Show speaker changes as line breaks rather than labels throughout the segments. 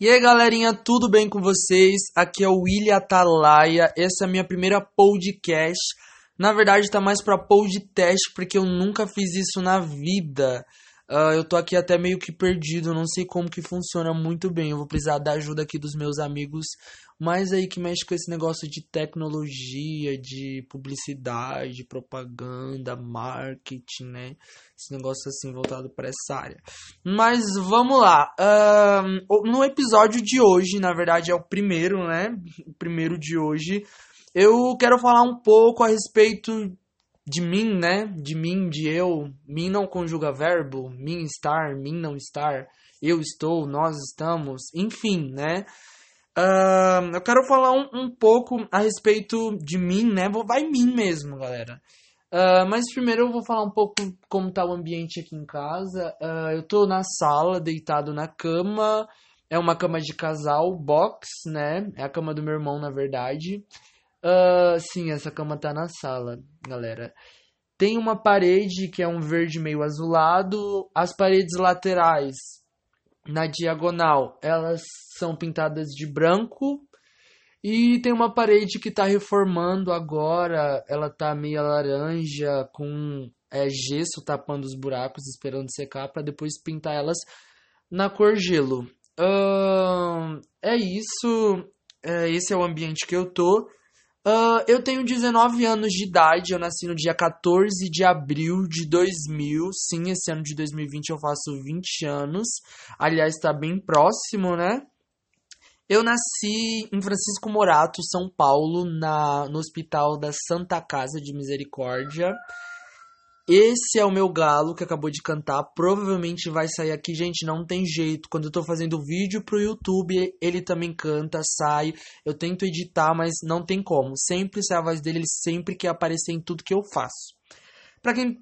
E aí, galerinha, tudo bem com vocês? Aqui é o William Atalaia. Essa é a minha primeira podcast. Na verdade, tá mais pra podcast, porque eu nunca fiz isso na vida. Uh, eu tô aqui até meio que perdido, não sei como que funciona muito bem. Eu vou precisar da ajuda aqui dos meus amigos, mais aí que mexe com esse negócio de tecnologia, de publicidade, propaganda, marketing, né? Esse negócio assim voltado para essa área. Mas vamos lá. Uh, no episódio de hoje, na verdade é o primeiro, né? O primeiro de hoje. Eu quero falar um pouco a respeito de mim, né? De mim, de eu. Mim não conjuga verbo. Mim estar, mim não estar. Eu estou, nós estamos. Enfim, né? Uh, eu quero falar um, um, pouco a respeito de mim, né? Vai mim mesmo, galera. Uh, mas primeiro eu vou falar um pouco como tá o ambiente aqui em casa. Uh, eu tô na sala, deitado na cama. É uma cama de casal, box, né? É a cama do meu irmão, na verdade. Sim, essa cama tá na sala, galera. Tem uma parede que é um verde meio azulado. As paredes laterais, na diagonal, elas são pintadas de branco. E tem uma parede que tá reformando agora. Ela tá meio laranja, com é, gesso tapando os buracos, esperando secar, para depois pintar elas na cor gelo. Uh, é isso. É, esse é o ambiente que eu tô. Uh, eu tenho 19 anos de idade, eu nasci no dia 14 de abril de 2000. Sim, esse ano de 2020 eu faço 20 anos. Aliás, está bem próximo, né? Eu nasci em Francisco Morato, São Paulo, na, no Hospital da Santa Casa de Misericórdia. Esse é o meu galo que acabou de cantar. Provavelmente vai sair aqui, gente. Não tem jeito. Quando eu tô fazendo vídeo pro YouTube, ele também canta, sai. Eu tento editar, mas não tem como. Sempre sai a voz dele, ele sempre quer aparecer em tudo que eu faço. Pra quem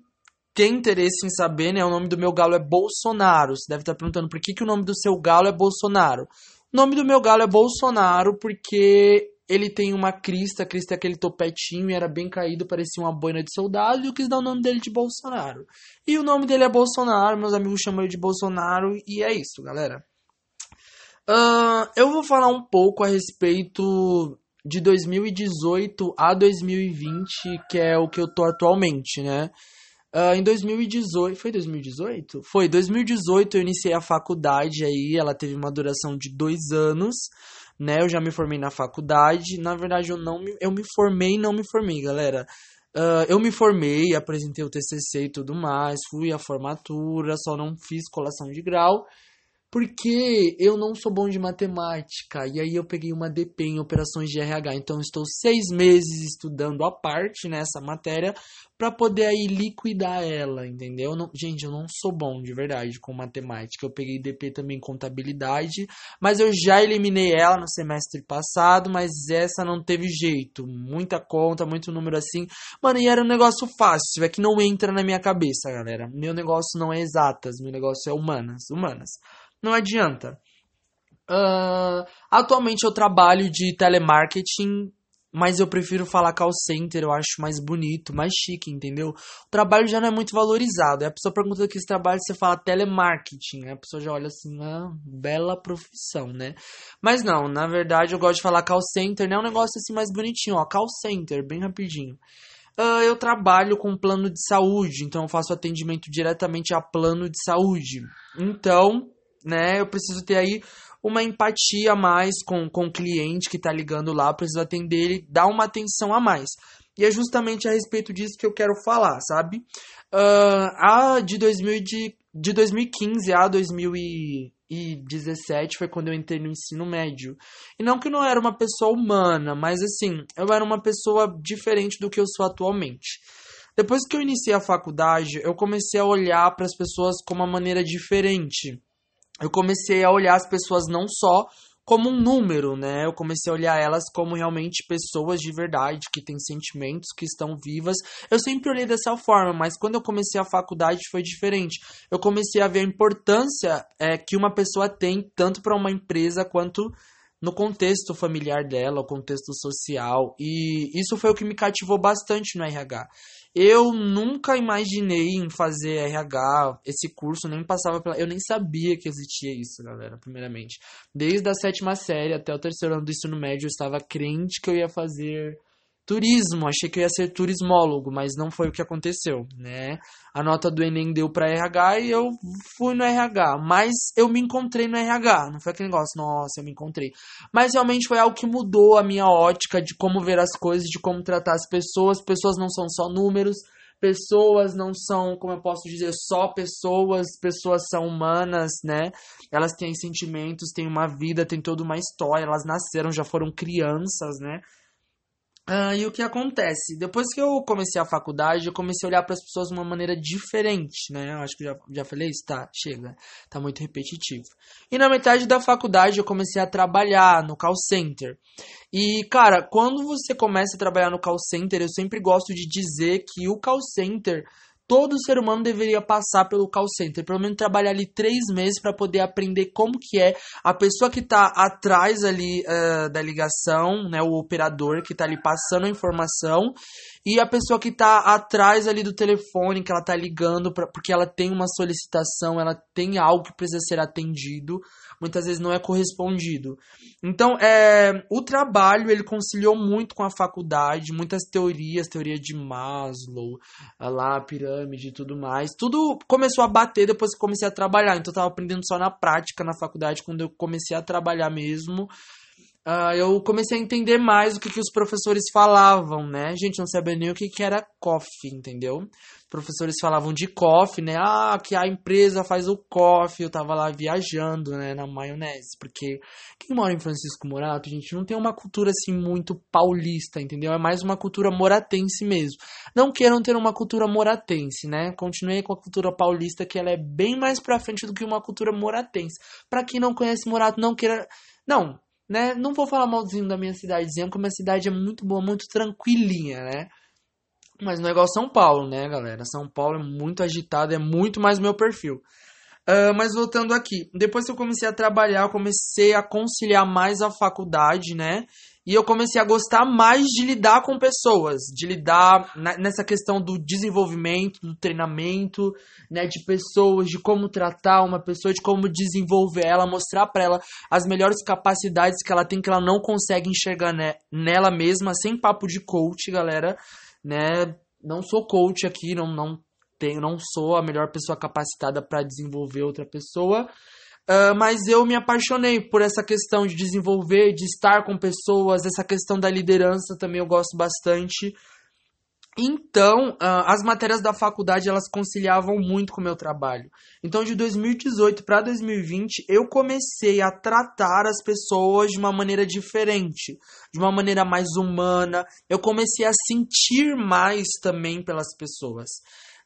tem interesse em saber, né? O nome do meu galo é Bolsonaro. Você deve estar perguntando por que, que o nome do seu galo é Bolsonaro. O nome do meu galo é Bolsonaro porque ele tem uma crista, a crista é aquele topetinho e era bem caído, parecia uma boina de soldado, e eu quis dar o nome dele de Bolsonaro. E o nome dele é Bolsonaro, meus amigos chamam ele de Bolsonaro, e é isso, galera. Uh, eu vou falar um pouco a respeito de 2018 a 2020, que é o que eu tô atualmente, né? Uh, em 2018, foi 2018? Foi, 2018 eu iniciei a faculdade aí, ela teve uma duração de dois anos né? Eu já me formei na faculdade. Na verdade, eu não me, eu me formei não me formei, galera. Uh, eu me formei, apresentei o TCC e tudo mais, fui à formatura, só não fiz colação de grau porque eu não sou bom de matemática. E aí eu peguei uma DP em operações de RH. Então estou seis meses estudando a parte nessa matéria para poder aí liquidar ela, entendeu? Não, gente, eu não sou bom de verdade com matemática. Eu peguei DP também em contabilidade, mas eu já eliminei ela no semestre passado, mas essa não teve jeito. Muita conta, muito número assim. Mano, e era um negócio fácil, é que não entra na minha cabeça, galera. Meu negócio não é exatas, meu negócio é humanas, humanas. Não adianta. Uh, atualmente eu trabalho de telemarketing, mas eu prefiro falar call center, eu acho mais bonito, mais chique, entendeu? O trabalho já não é muito valorizado. A pessoa pergunta que esse trabalho você fala telemarketing, a pessoa já olha assim, ah, bela profissão, né? Mas não, na verdade eu gosto de falar call center, né? É um negócio assim mais bonitinho, ó, call center, bem rapidinho. Uh, eu trabalho com plano de saúde, então eu faço atendimento diretamente a plano de saúde. Então, né? Eu preciso ter aí uma empatia a mais com, com o cliente que está ligando lá, eu preciso atender ele, dar uma atenção a mais. E é justamente a respeito disso que eu quero falar, sabe? Uh, a de, 2000, de, de 2015 a 2017 foi quando eu entrei no ensino médio. E não que eu não era uma pessoa humana, mas assim, eu era uma pessoa diferente do que eu sou atualmente. Depois que eu iniciei a faculdade, eu comecei a olhar para as pessoas com uma maneira diferente eu comecei a olhar as pessoas não só como um número, né? Eu comecei a olhar elas como realmente pessoas de verdade, que têm sentimentos, que estão vivas. Eu sempre olhei dessa forma, mas quando eu comecei a faculdade foi diferente. Eu comecei a ver a importância é, que uma pessoa tem, tanto para uma empresa quanto no contexto familiar dela, o contexto social. E isso foi o que me cativou bastante no RH. Eu nunca imaginei em fazer RH, esse curso, nem passava pela. Eu nem sabia que existia isso, galera, primeiramente. Desde a sétima série até o terceiro ano do ensino médio, eu estava crente que eu ia fazer turismo, achei que ia ser turismólogo, mas não foi o que aconteceu, né? A nota do Enem deu para RH e eu fui no RH, mas eu me encontrei no RH, não foi aquele negócio, nossa, eu me encontrei. Mas realmente foi algo que mudou a minha ótica de como ver as coisas, de como tratar as pessoas. Pessoas não são só números, pessoas não são, como eu posso dizer, só pessoas, pessoas são humanas, né? Elas têm sentimentos, têm uma vida, têm toda uma história, elas nasceram, já foram crianças, né? Ah, e o que acontece? Depois que eu comecei a faculdade, eu comecei a olhar para as pessoas de uma maneira diferente, né? Eu acho que já, já falei isso, tá? Chega, tá muito repetitivo. E na metade da faculdade eu comecei a trabalhar no call center. E, cara, quando você começa a trabalhar no call center, eu sempre gosto de dizer que o call center todo ser humano deveria passar pelo call center, pelo menos trabalhar ali três meses para poder aprender como que é a pessoa que está atrás ali uh, da ligação, né, o operador que está ali passando a informação e a pessoa que está atrás ali do telefone, que ela está ligando pra, porque ela tem uma solicitação, ela tem algo que precisa ser atendido muitas vezes não é correspondido. Então, é, o trabalho ele conciliou muito com a faculdade, muitas teorias, teoria de Maslow, lá, pirâmide e tudo mais. Tudo começou a bater depois que comecei a trabalhar. Então, eu estava aprendendo só na prática na faculdade, quando eu comecei a trabalhar mesmo uh, eu comecei a entender mais o que, que os professores falavam, né? Gente, não sabia nem o que, que era coffee, entendeu? Professores falavam de coffee, né? Ah, que a empresa faz o coffee. Eu tava lá viajando, né, na maionese. Porque quem mora em Francisco Morato, gente, não tem uma cultura assim muito paulista, entendeu? É mais uma cultura moratense mesmo. Não queiram ter uma cultura moratense, né? Continuei com a cultura paulista, que ela é bem mais pra frente do que uma cultura moratense. Para quem não conhece Morato, não queira. Não, né? Não vou falar malzinho da minha cidade, dizendo que a minha cidade é muito boa, muito tranquilinha, né? Mas não é igual São Paulo, né, galera? São Paulo é muito agitado, é muito mais meu perfil. Uh, mas voltando aqui, depois que eu comecei a trabalhar, eu comecei a conciliar mais a faculdade, né? E eu comecei a gostar mais de lidar com pessoas, de lidar nessa questão do desenvolvimento, do treinamento, né, de pessoas, de como tratar uma pessoa, de como desenvolver ela, mostrar para ela as melhores capacidades que ela tem que ela não consegue enxergar né, nela mesma, sem papo de coach, galera, né? Não sou coach aqui, não não tenho, não sou a melhor pessoa capacitada para desenvolver outra pessoa. Uh, mas eu me apaixonei por essa questão de desenvolver, de estar com pessoas, essa questão da liderança também eu gosto bastante. Então, uh, as matérias da faculdade elas conciliavam muito com o meu trabalho. Então, de 2018 para 2020, eu comecei a tratar as pessoas de uma maneira diferente, de uma maneira mais humana. Eu comecei a sentir mais também pelas pessoas.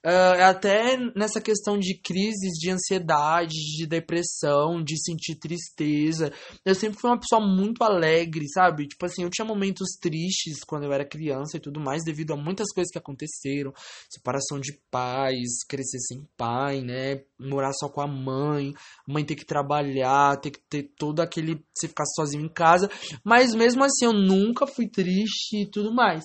Uh, até nessa questão de crises de ansiedade, de depressão, de sentir tristeza. Eu sempre fui uma pessoa muito alegre, sabe? Tipo assim, eu tinha momentos tristes quando eu era criança e tudo mais, devido a muitas coisas que aconteceram. Separação de pais, crescer sem pai, né? Morar só com a mãe, mãe ter que trabalhar, ter que ter todo aquele. você ficar sozinho em casa. Mas mesmo assim, eu nunca fui triste e tudo mais.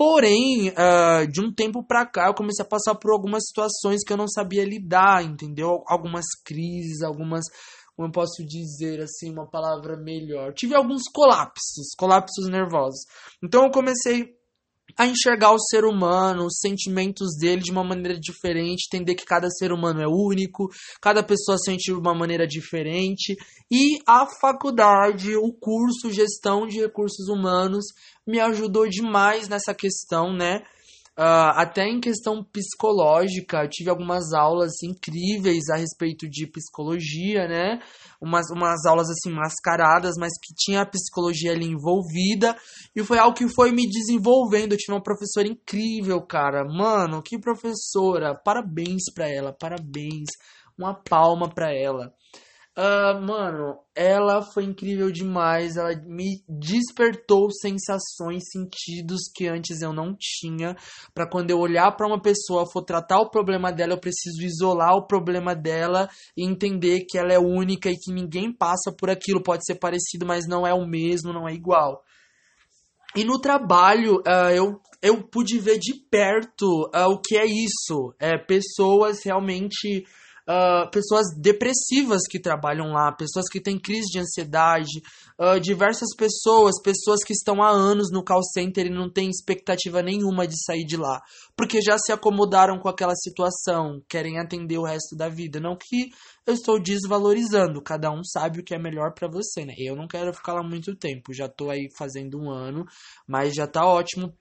Porém, uh, de um tempo pra cá, eu comecei a passar por algumas situações que eu não sabia lidar, entendeu? Algumas crises, algumas. Como eu posso dizer assim, uma palavra melhor? Tive alguns colapsos, colapsos nervosos. Então eu comecei a enxergar o ser humano, os sentimentos dele de uma maneira diferente, entender que cada ser humano é único, cada pessoa sente de uma maneira diferente. E a faculdade, o curso Gestão de Recursos Humanos, me ajudou demais nessa questão, né? Uh, até em questão psicológica, eu tive algumas aulas incríveis a respeito de psicologia, né? Umas, umas aulas assim mascaradas, mas que tinha a psicologia ali envolvida. E foi algo que foi me desenvolvendo. Eu tive uma professora incrível, cara. Mano, que professora! Parabéns pra ela, parabéns. Uma palma pra ela. Uh, mano, ela foi incrível demais. Ela me despertou sensações, sentidos que antes eu não tinha. Para quando eu olhar para uma pessoa, for tratar o problema dela, eu preciso isolar o problema dela e entender que ela é única e que ninguém passa por aquilo. Pode ser parecido, mas não é o mesmo, não é igual. E no trabalho, uh, eu, eu pude ver de perto uh, o que é isso. É, pessoas realmente uh, pessoas depressivas que trabalham lá, pessoas que têm crise de ansiedade, uh, diversas pessoas, pessoas que estão há anos no call center e não têm expectativa nenhuma de sair de lá, porque já se acomodaram com aquela situação, querem atender o resto da vida. Não que eu estou desvalorizando, cada um sabe o que é melhor para você, né? Eu não quero ficar lá muito tempo, já tô aí fazendo um ano, mas já tá ótimo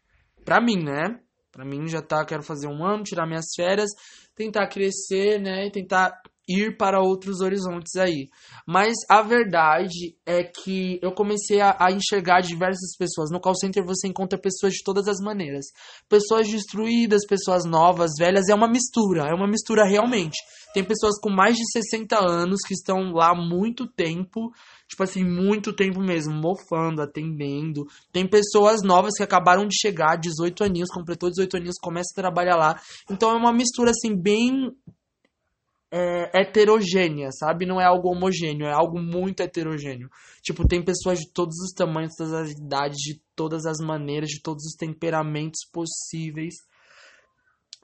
pra mim, né? Pra mim já tá, quero fazer um ano, tirar minhas férias, tentar crescer, né? E tentar ir para outros horizontes aí. Mas a verdade é que eu comecei a, a, enxergar diversas pessoas. No call center você encontra pessoas de todas as maneiras. Pessoas destruídas, pessoas novas, velhas, é uma mistura, é uma mistura realmente. Tem pessoas com mais de 60 anos que estão lá muito tempo tipo assim, muito tempo mesmo, mofando, atendendo. Tem pessoas novas que acabaram de chegar, 18 aninhos, completou 18 aninhos, começa a trabalhar lá. Então é uma mistura, assim, bem é, heterogênea, sabe? Não é algo homogêneo, é algo muito heterogêneo. Tipo, tem pessoas de todos os tamanhos, todas as idades, de todas as maneiras, de todos os temperamentos possíveis.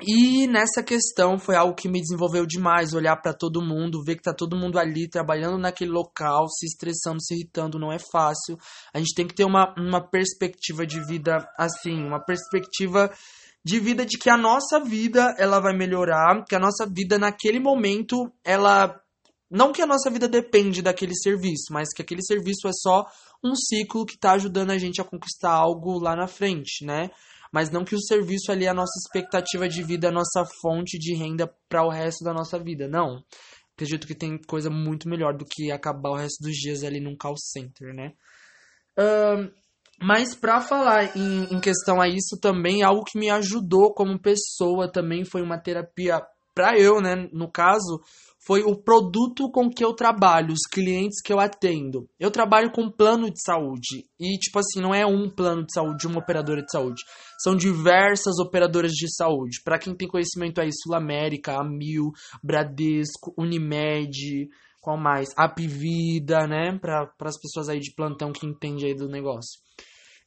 E nessa questão foi algo que me desenvolveu demais, olhar para todo mundo, ver que tá todo mundo ali trabalhando naquele local, se estressando, se irritando, não é fácil. A gente tem que ter uma, uma perspectiva de vida assim, uma perspectiva de vida de que a nossa vida ela vai melhorar, que a nossa vida naquele momento ela não que a nossa vida depende daquele serviço, mas que aquele serviço é só um ciclo que está ajudando a gente a conquistar algo lá na frente, né? mas não que o serviço ali é a nossa expectativa de vida, a nossa fonte de renda para o resto da nossa vida. Não. Acredito que tem coisa muito melhor do que acabar o resto dos dias ali num call center, né? Uh, mas para falar em, em questão a isso também, algo que me ajudou como pessoa também foi uma terapia para eu, né? No caso, foi o produto com que eu trabalho, os clientes que eu atendo. Eu trabalho com plano de saúde. E, tipo assim, não é um plano de saúde, uma operadora de saúde. São diversas operadoras de saúde. Para quem tem conhecimento aí, Sul América, Amil, Bradesco, Unimed, qual mais? Apvida, né? Para as pessoas aí de plantão que entendem aí do negócio.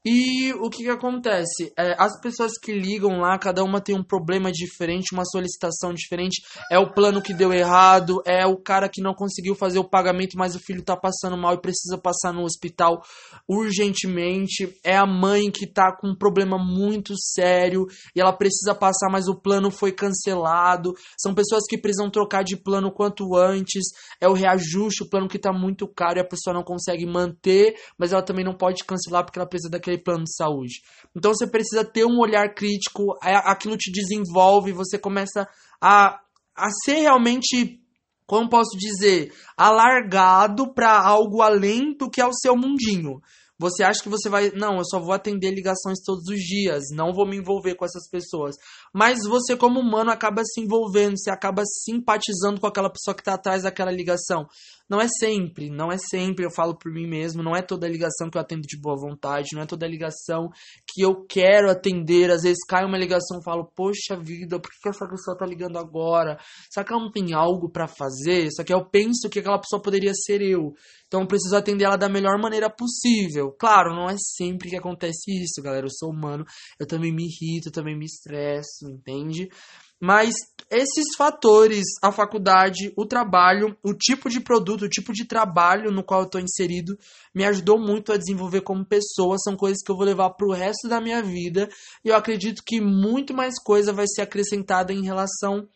E o que, que acontece? É, as pessoas que ligam lá, cada uma tem um problema diferente, uma solicitação diferente. É o plano que deu errado, é o cara que não conseguiu fazer o pagamento, mas o filho tá passando mal e precisa passar no hospital urgentemente. É a mãe que tá com um problema muito sério e ela precisa passar, mas o plano foi cancelado. São pessoas que precisam trocar de plano quanto antes. É o reajuste, o plano que tá muito caro e a pessoa não consegue manter, mas ela também não pode cancelar porque ela precisa daquele aquele plano de saúde. Então você precisa ter um olhar crítico, aquilo te desenvolve, você começa a, a ser realmente, como posso dizer, alargado para algo além do que é o seu mundinho. Você acha que você vai. Não, eu só vou atender ligações todos os dias, não vou me envolver com essas pessoas. Mas você, como humano, acaba se envolvendo, você acaba simpatizando com aquela pessoa que está atrás daquela ligação. Não é sempre, não é sempre, eu falo por mim mesmo, não é toda ligação que eu atendo de boa vontade, não é toda ligação que eu quero atender. Às vezes cai uma ligação e falo, poxa vida, por que essa pessoa tá ligando agora? Será que ela não tem algo para fazer? Só que eu penso que aquela pessoa poderia ser eu. Então eu preciso atender ela da melhor maneira possível. Claro, não é sempre que acontece isso, galera. Eu sou humano, eu também me irrito, eu também me estresso, entende? Mas esses fatores, a faculdade, o trabalho, o tipo de produto, o tipo de trabalho no qual eu estou inserido, me ajudou muito a desenvolver como pessoa. São coisas que eu vou levar para o resto da minha vida. E eu acredito que muito mais coisa vai ser acrescentada em relação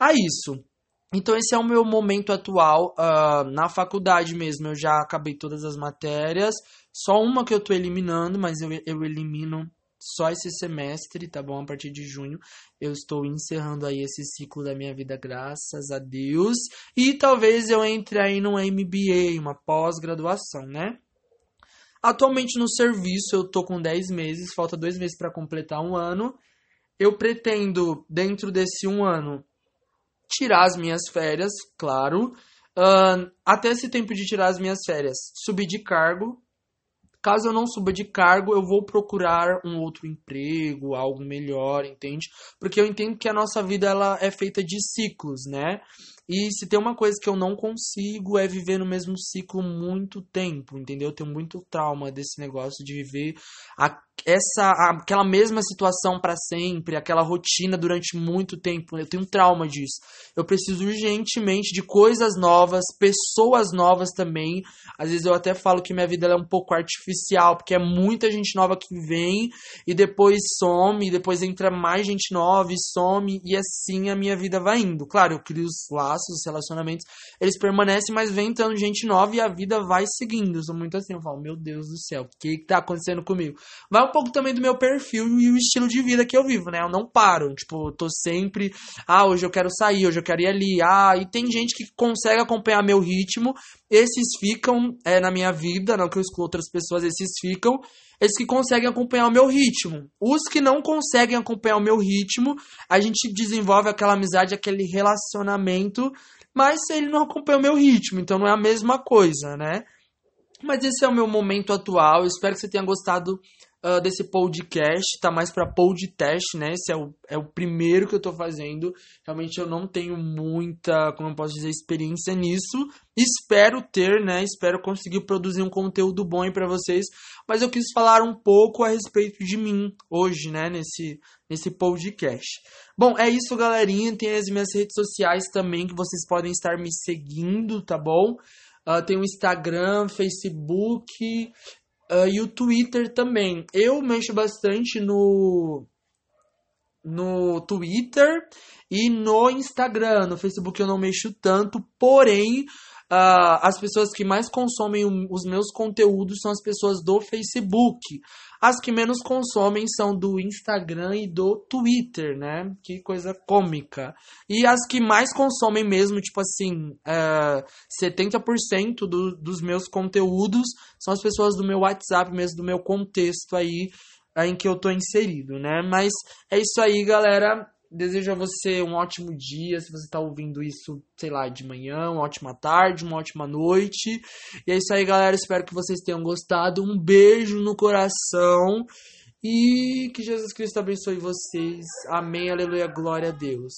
a isso. Então, esse é o meu momento atual. Uh, na faculdade mesmo, eu já acabei todas as matérias. Só uma que eu estou eliminando, mas eu, eu elimino só esse semestre, tá bom? A partir de junho eu estou encerrando aí esse ciclo da minha vida, graças a Deus. E talvez eu entre aí num MBA, uma pós-graduação, né? Atualmente no serviço eu tô com 10 meses, falta dois meses para completar um ano. Eu pretendo, dentro desse um ano, tirar as minhas férias, claro. Uh, até esse tempo de tirar as minhas férias, subir de cargo, Caso eu não suba de cargo, eu vou procurar um outro emprego, algo melhor, entende? Porque eu entendo que a nossa vida ela é feita de ciclos, né? E se tem uma coisa que eu não consigo é viver no mesmo ciclo muito tempo, entendeu? Eu tenho muito trauma desse negócio de viver a, essa aquela mesma situação para sempre, aquela rotina durante muito tempo. Eu tenho um trauma disso. Eu preciso urgentemente de coisas novas, pessoas novas também. Às vezes eu até falo que minha vida é um pouco artificial, porque é muita gente nova que vem e depois some, e depois entra mais gente nova e some, e assim a minha vida vai indo. Claro, eu crio os laços, os relacionamentos, eles permanecem, mas vem entrando gente nova e a vida vai seguindo. Eu sou muito assim, eu falo, meu Deus do céu, o que, que tá acontecendo comigo? Vai um pouco também do meu perfil e o estilo de vida que eu vivo, né? Eu não paro, tipo, tô sempre, ah, hoje eu quero sair, hoje eu quero ir ali, ah, e tem gente que consegue acompanhar meu ritmo, esses ficam é, na minha vida, não que eu escuto outras pessoas, esses ficam, esses que conseguem acompanhar o meu ritmo. Os que não conseguem acompanhar o meu ritmo, a gente desenvolve aquela amizade, aquele relacionamento, mas ele não acompanha o meu ritmo, então não é a mesma coisa, né? Mas esse é o meu momento atual. Espero que você tenha gostado uh, desse podcast, tá mais para podcast, né? Esse é o, é o primeiro que eu tô fazendo. Realmente eu não tenho muita, como eu posso dizer, experiência nisso. Espero ter, né? Espero conseguir produzir um conteúdo bom aí para vocês. Mas eu quis falar um pouco a respeito de mim hoje, né? Nesse, nesse podcast. Bom, é isso, galerinha. Tem as minhas redes sociais também que vocês podem estar me seguindo, tá bom? Uh, tem o Instagram, Facebook, Uh, e o Twitter também. Eu mexo bastante no no Twitter e no Instagram. No Facebook eu não mexo tanto, porém uh, as pessoas que mais consomem os meus conteúdos são as pessoas do Facebook. As que menos consomem são do Instagram e do Twitter, né? Que coisa cômica. E as que mais consomem mesmo, tipo assim, uh, 70% do, dos meus conteúdos são as pessoas do meu WhatsApp, mesmo do meu contexto aí em que eu tô inserido, né? Mas é isso aí, galera. Desejo a você um ótimo dia, se você está ouvindo isso, sei lá, de manhã, uma ótima tarde, uma ótima noite. E é isso aí, galera. Espero que vocês tenham gostado. Um beijo no coração. E que Jesus Cristo abençoe vocês. Amém, aleluia, glória a Deus.